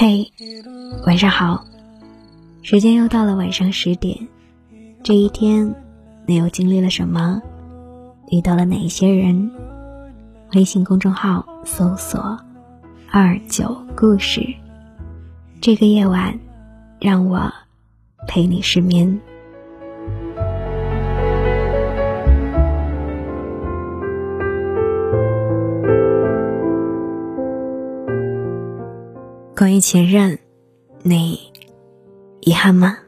嘿，晚上好，时间又到了晚上十点。这一天，你又经历了什么？遇到了哪一些人？微信公众号搜索“二九故事”。这个夜晚，让我陪你失眠。前任，你遗憾吗？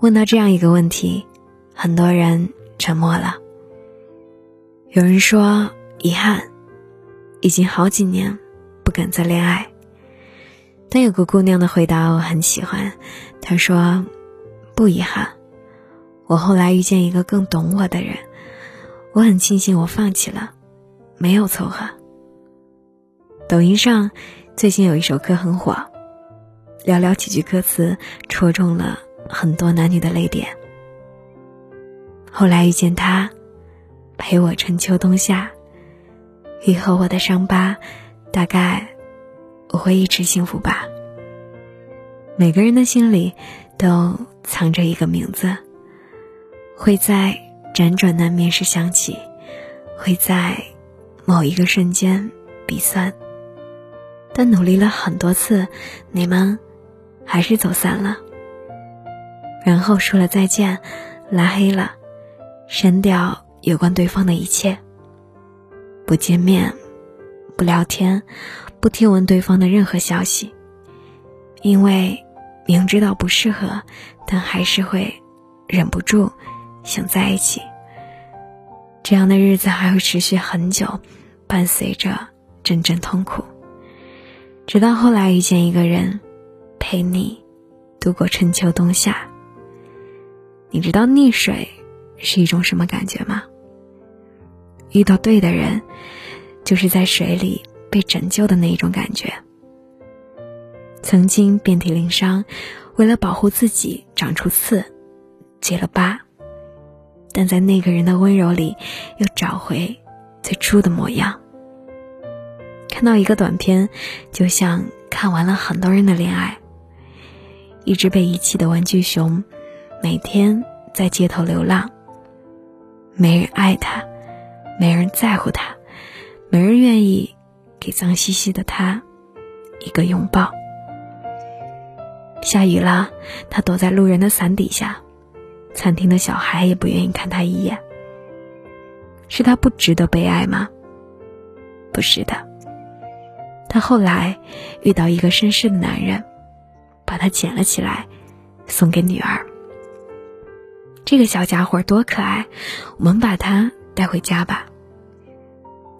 问到这样一个问题，很多人沉默了。有人说遗憾，已经好几年不敢再恋爱。但有个姑娘的回答我很喜欢，她说：“不遗憾，我后来遇见一个更懂我的人，我很庆幸我放弃了，没有凑合。”抖音上。最近有一首歌很火，寥寥几句歌词戳中了很多男女的泪点。后来遇见他，陪我春秋冬夏，愈合我的伤疤，大概我会一直幸福吧。每个人的心里都藏着一个名字，会在辗转难眠时想起，会在某一个瞬间鼻酸。但努力了很多次，你们还是走散了。然后说了再见，拉黑了，删掉有关对方的一切。不见面，不聊天，不听闻对方的任何消息，因为明知道不适合，但还是会忍不住想在一起。这样的日子还会持续很久，伴随着阵阵痛苦。直到后来遇见一个人，陪你度过春秋冬夏。你知道溺水是一种什么感觉吗？遇到对的人，就是在水里被拯救的那一种感觉。曾经遍体鳞伤，为了保护自己长出刺，结了疤，但在那个人的温柔里，又找回最初的模样。看到一个短片，就像看完了很多人的恋爱。一只被遗弃的玩具熊，每天在街头流浪。没人爱它，没人在乎它，没人愿意给脏兮兮的它一个拥抱。下雨了，它躲在路人的伞底下，餐厅的小孩也不愿意看它一眼。是它不值得被爱吗？不是的。他后来遇到一个绅士的男人，把她捡了起来，送给女儿。这个小家伙多可爱，我们把它带回家吧。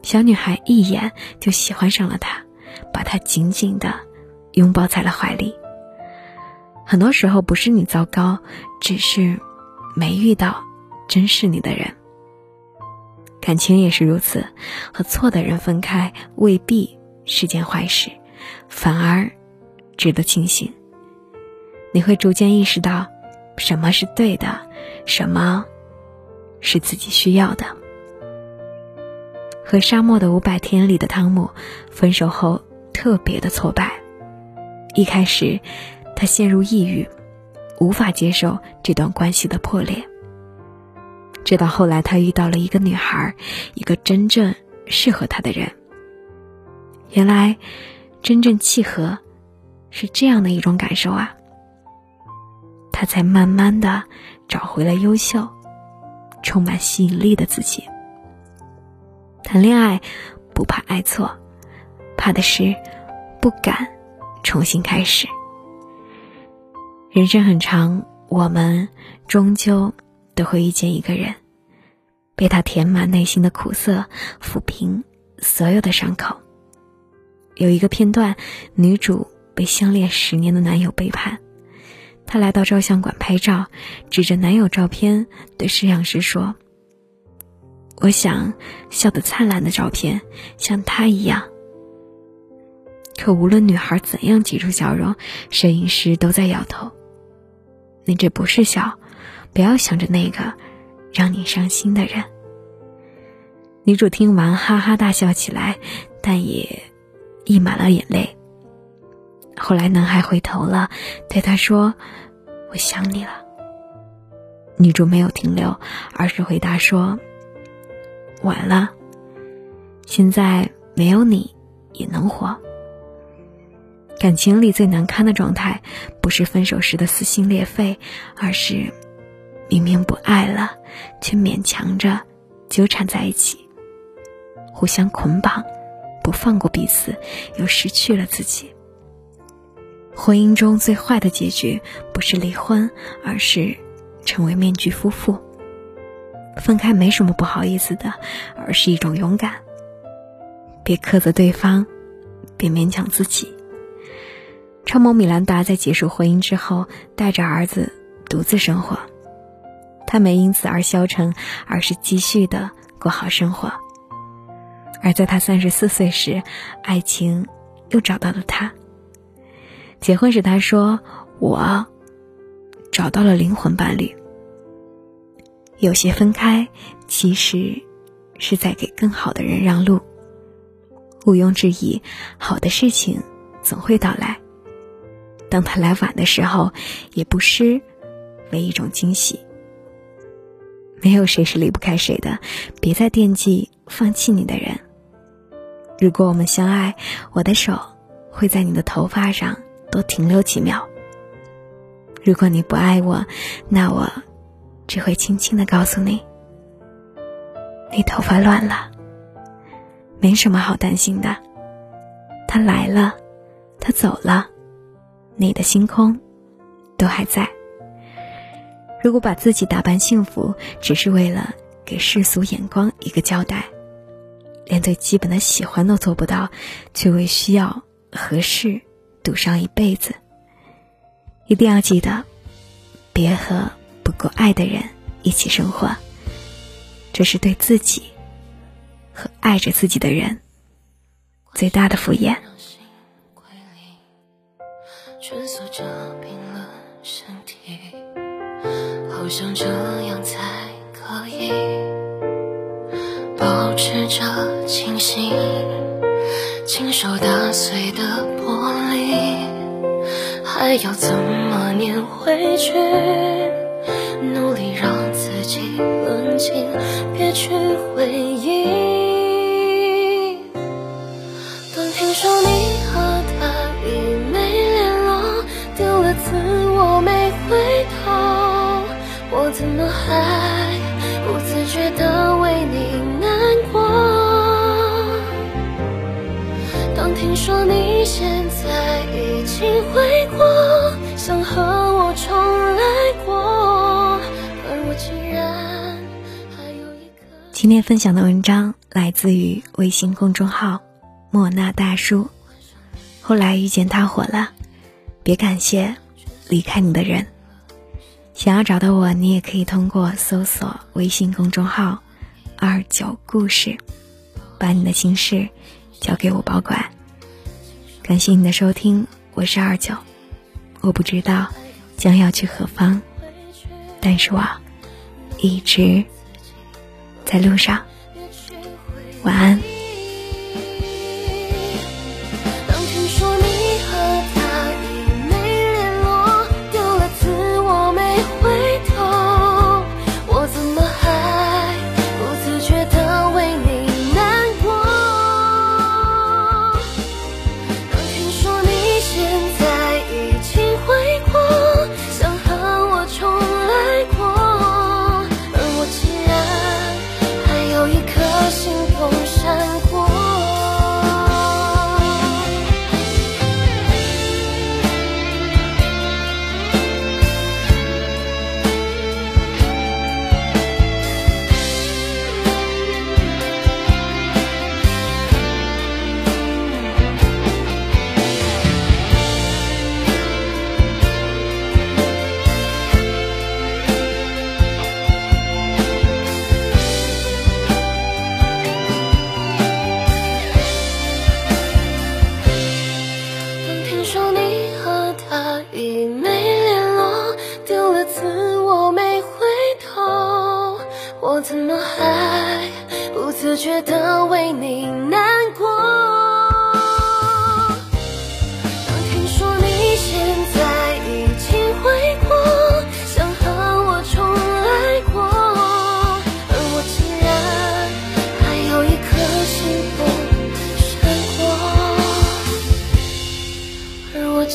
小女孩一眼就喜欢上了他，把他紧紧的拥抱在了怀里。很多时候不是你糟糕，只是没遇到珍视你的人。感情也是如此，和错的人分开未必。是件坏事，反而值得庆幸。你会逐渐意识到，什么是对的，什么是自己需要的。和《沙漠的五百天》里的汤姆分手后，特别的挫败。一开始，他陷入抑郁，无法接受这段关系的破裂。直到后来，他遇到了一个女孩，一个真正适合他的人。原来，真正契合，是这样的一种感受啊。他才慢慢的找回了优秀、充满吸引力的自己。谈恋爱不怕爱错，怕的是不敢重新开始。人生很长，我们终究都会遇见一个人，被他填满内心的苦涩，抚平所有的伤口。有一个片段，女主被相恋十年的男友背叛，她来到照相馆拍照，指着男友照片对摄像师说：“我想笑得灿烂的照片像他一样。”可无论女孩怎样挤出笑容，摄影师都在摇头：“你这不是笑，不要想着那个让你伤心的人。”女主听完哈哈大笑起来，但也。溢满了眼泪。后来男孩回头了，对他说：“我想你了。”女主没有停留，而是回答说：“晚了，现在没有你也能活。”感情里最难堪的状态，不是分手时的撕心裂肺，而是明明不爱了，却勉强着纠缠在一起，互相捆绑，不放过彼此，又失去了自己。婚姻中最坏的结局，不是离婚，而是成为面具夫妇。分开没什么不好意思的，而是一种勇敢。别苛责对方，别勉强自己。超模米兰达在结束婚姻之后，带着儿子独自生活。她没因此而消沉，而是继续的过好生活。而在他三十四岁时，爱情又找到了他。结婚时，他说：“我找到了灵魂伴侣。”有些分开，其实是在给更好的人让路。毋庸置疑，好的事情总会到来。当他来晚的时候，也不失为一种惊喜。没有谁是离不开谁的，别再惦记放弃你的人。如果我们相爱，我的手会在你的头发上多停留几秒。如果你不爱我，那我只会轻轻的告诉你，你头发乱了。没什么好担心的，他来了，他走了。你的星空，都还在。如果把自己打扮幸福，只是为了给世俗眼光一个交代，连最基本的喜欢都做不到，却为需要合适赌上一辈子。一定要记得，别和不够爱的人一起生活。这是对自己和爱着自己的人最大的敷衍。蜷缩着冰冷身体，好像这样才可以试着清醒，亲手打碎的玻璃，还要怎么念回去？努力让自己冷静，别去回忆。当听说你和他已没联络，丢了自我，没回头。我怎么还。听说你现在已经回国想和我重来过而我竟然今天分享的文章来自于微信公众号“莫那大叔”。后来遇见他火了，别感谢离开你的人。想要找到我，你也可以通过搜索微信公众号“二九故事”，把你的心事交给我保管。感谢你的收听，我是二九。我不知道将要去何方，但是我一直。在路上，晚安。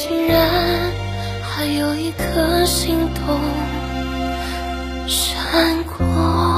竟然还有一颗心动。闪过。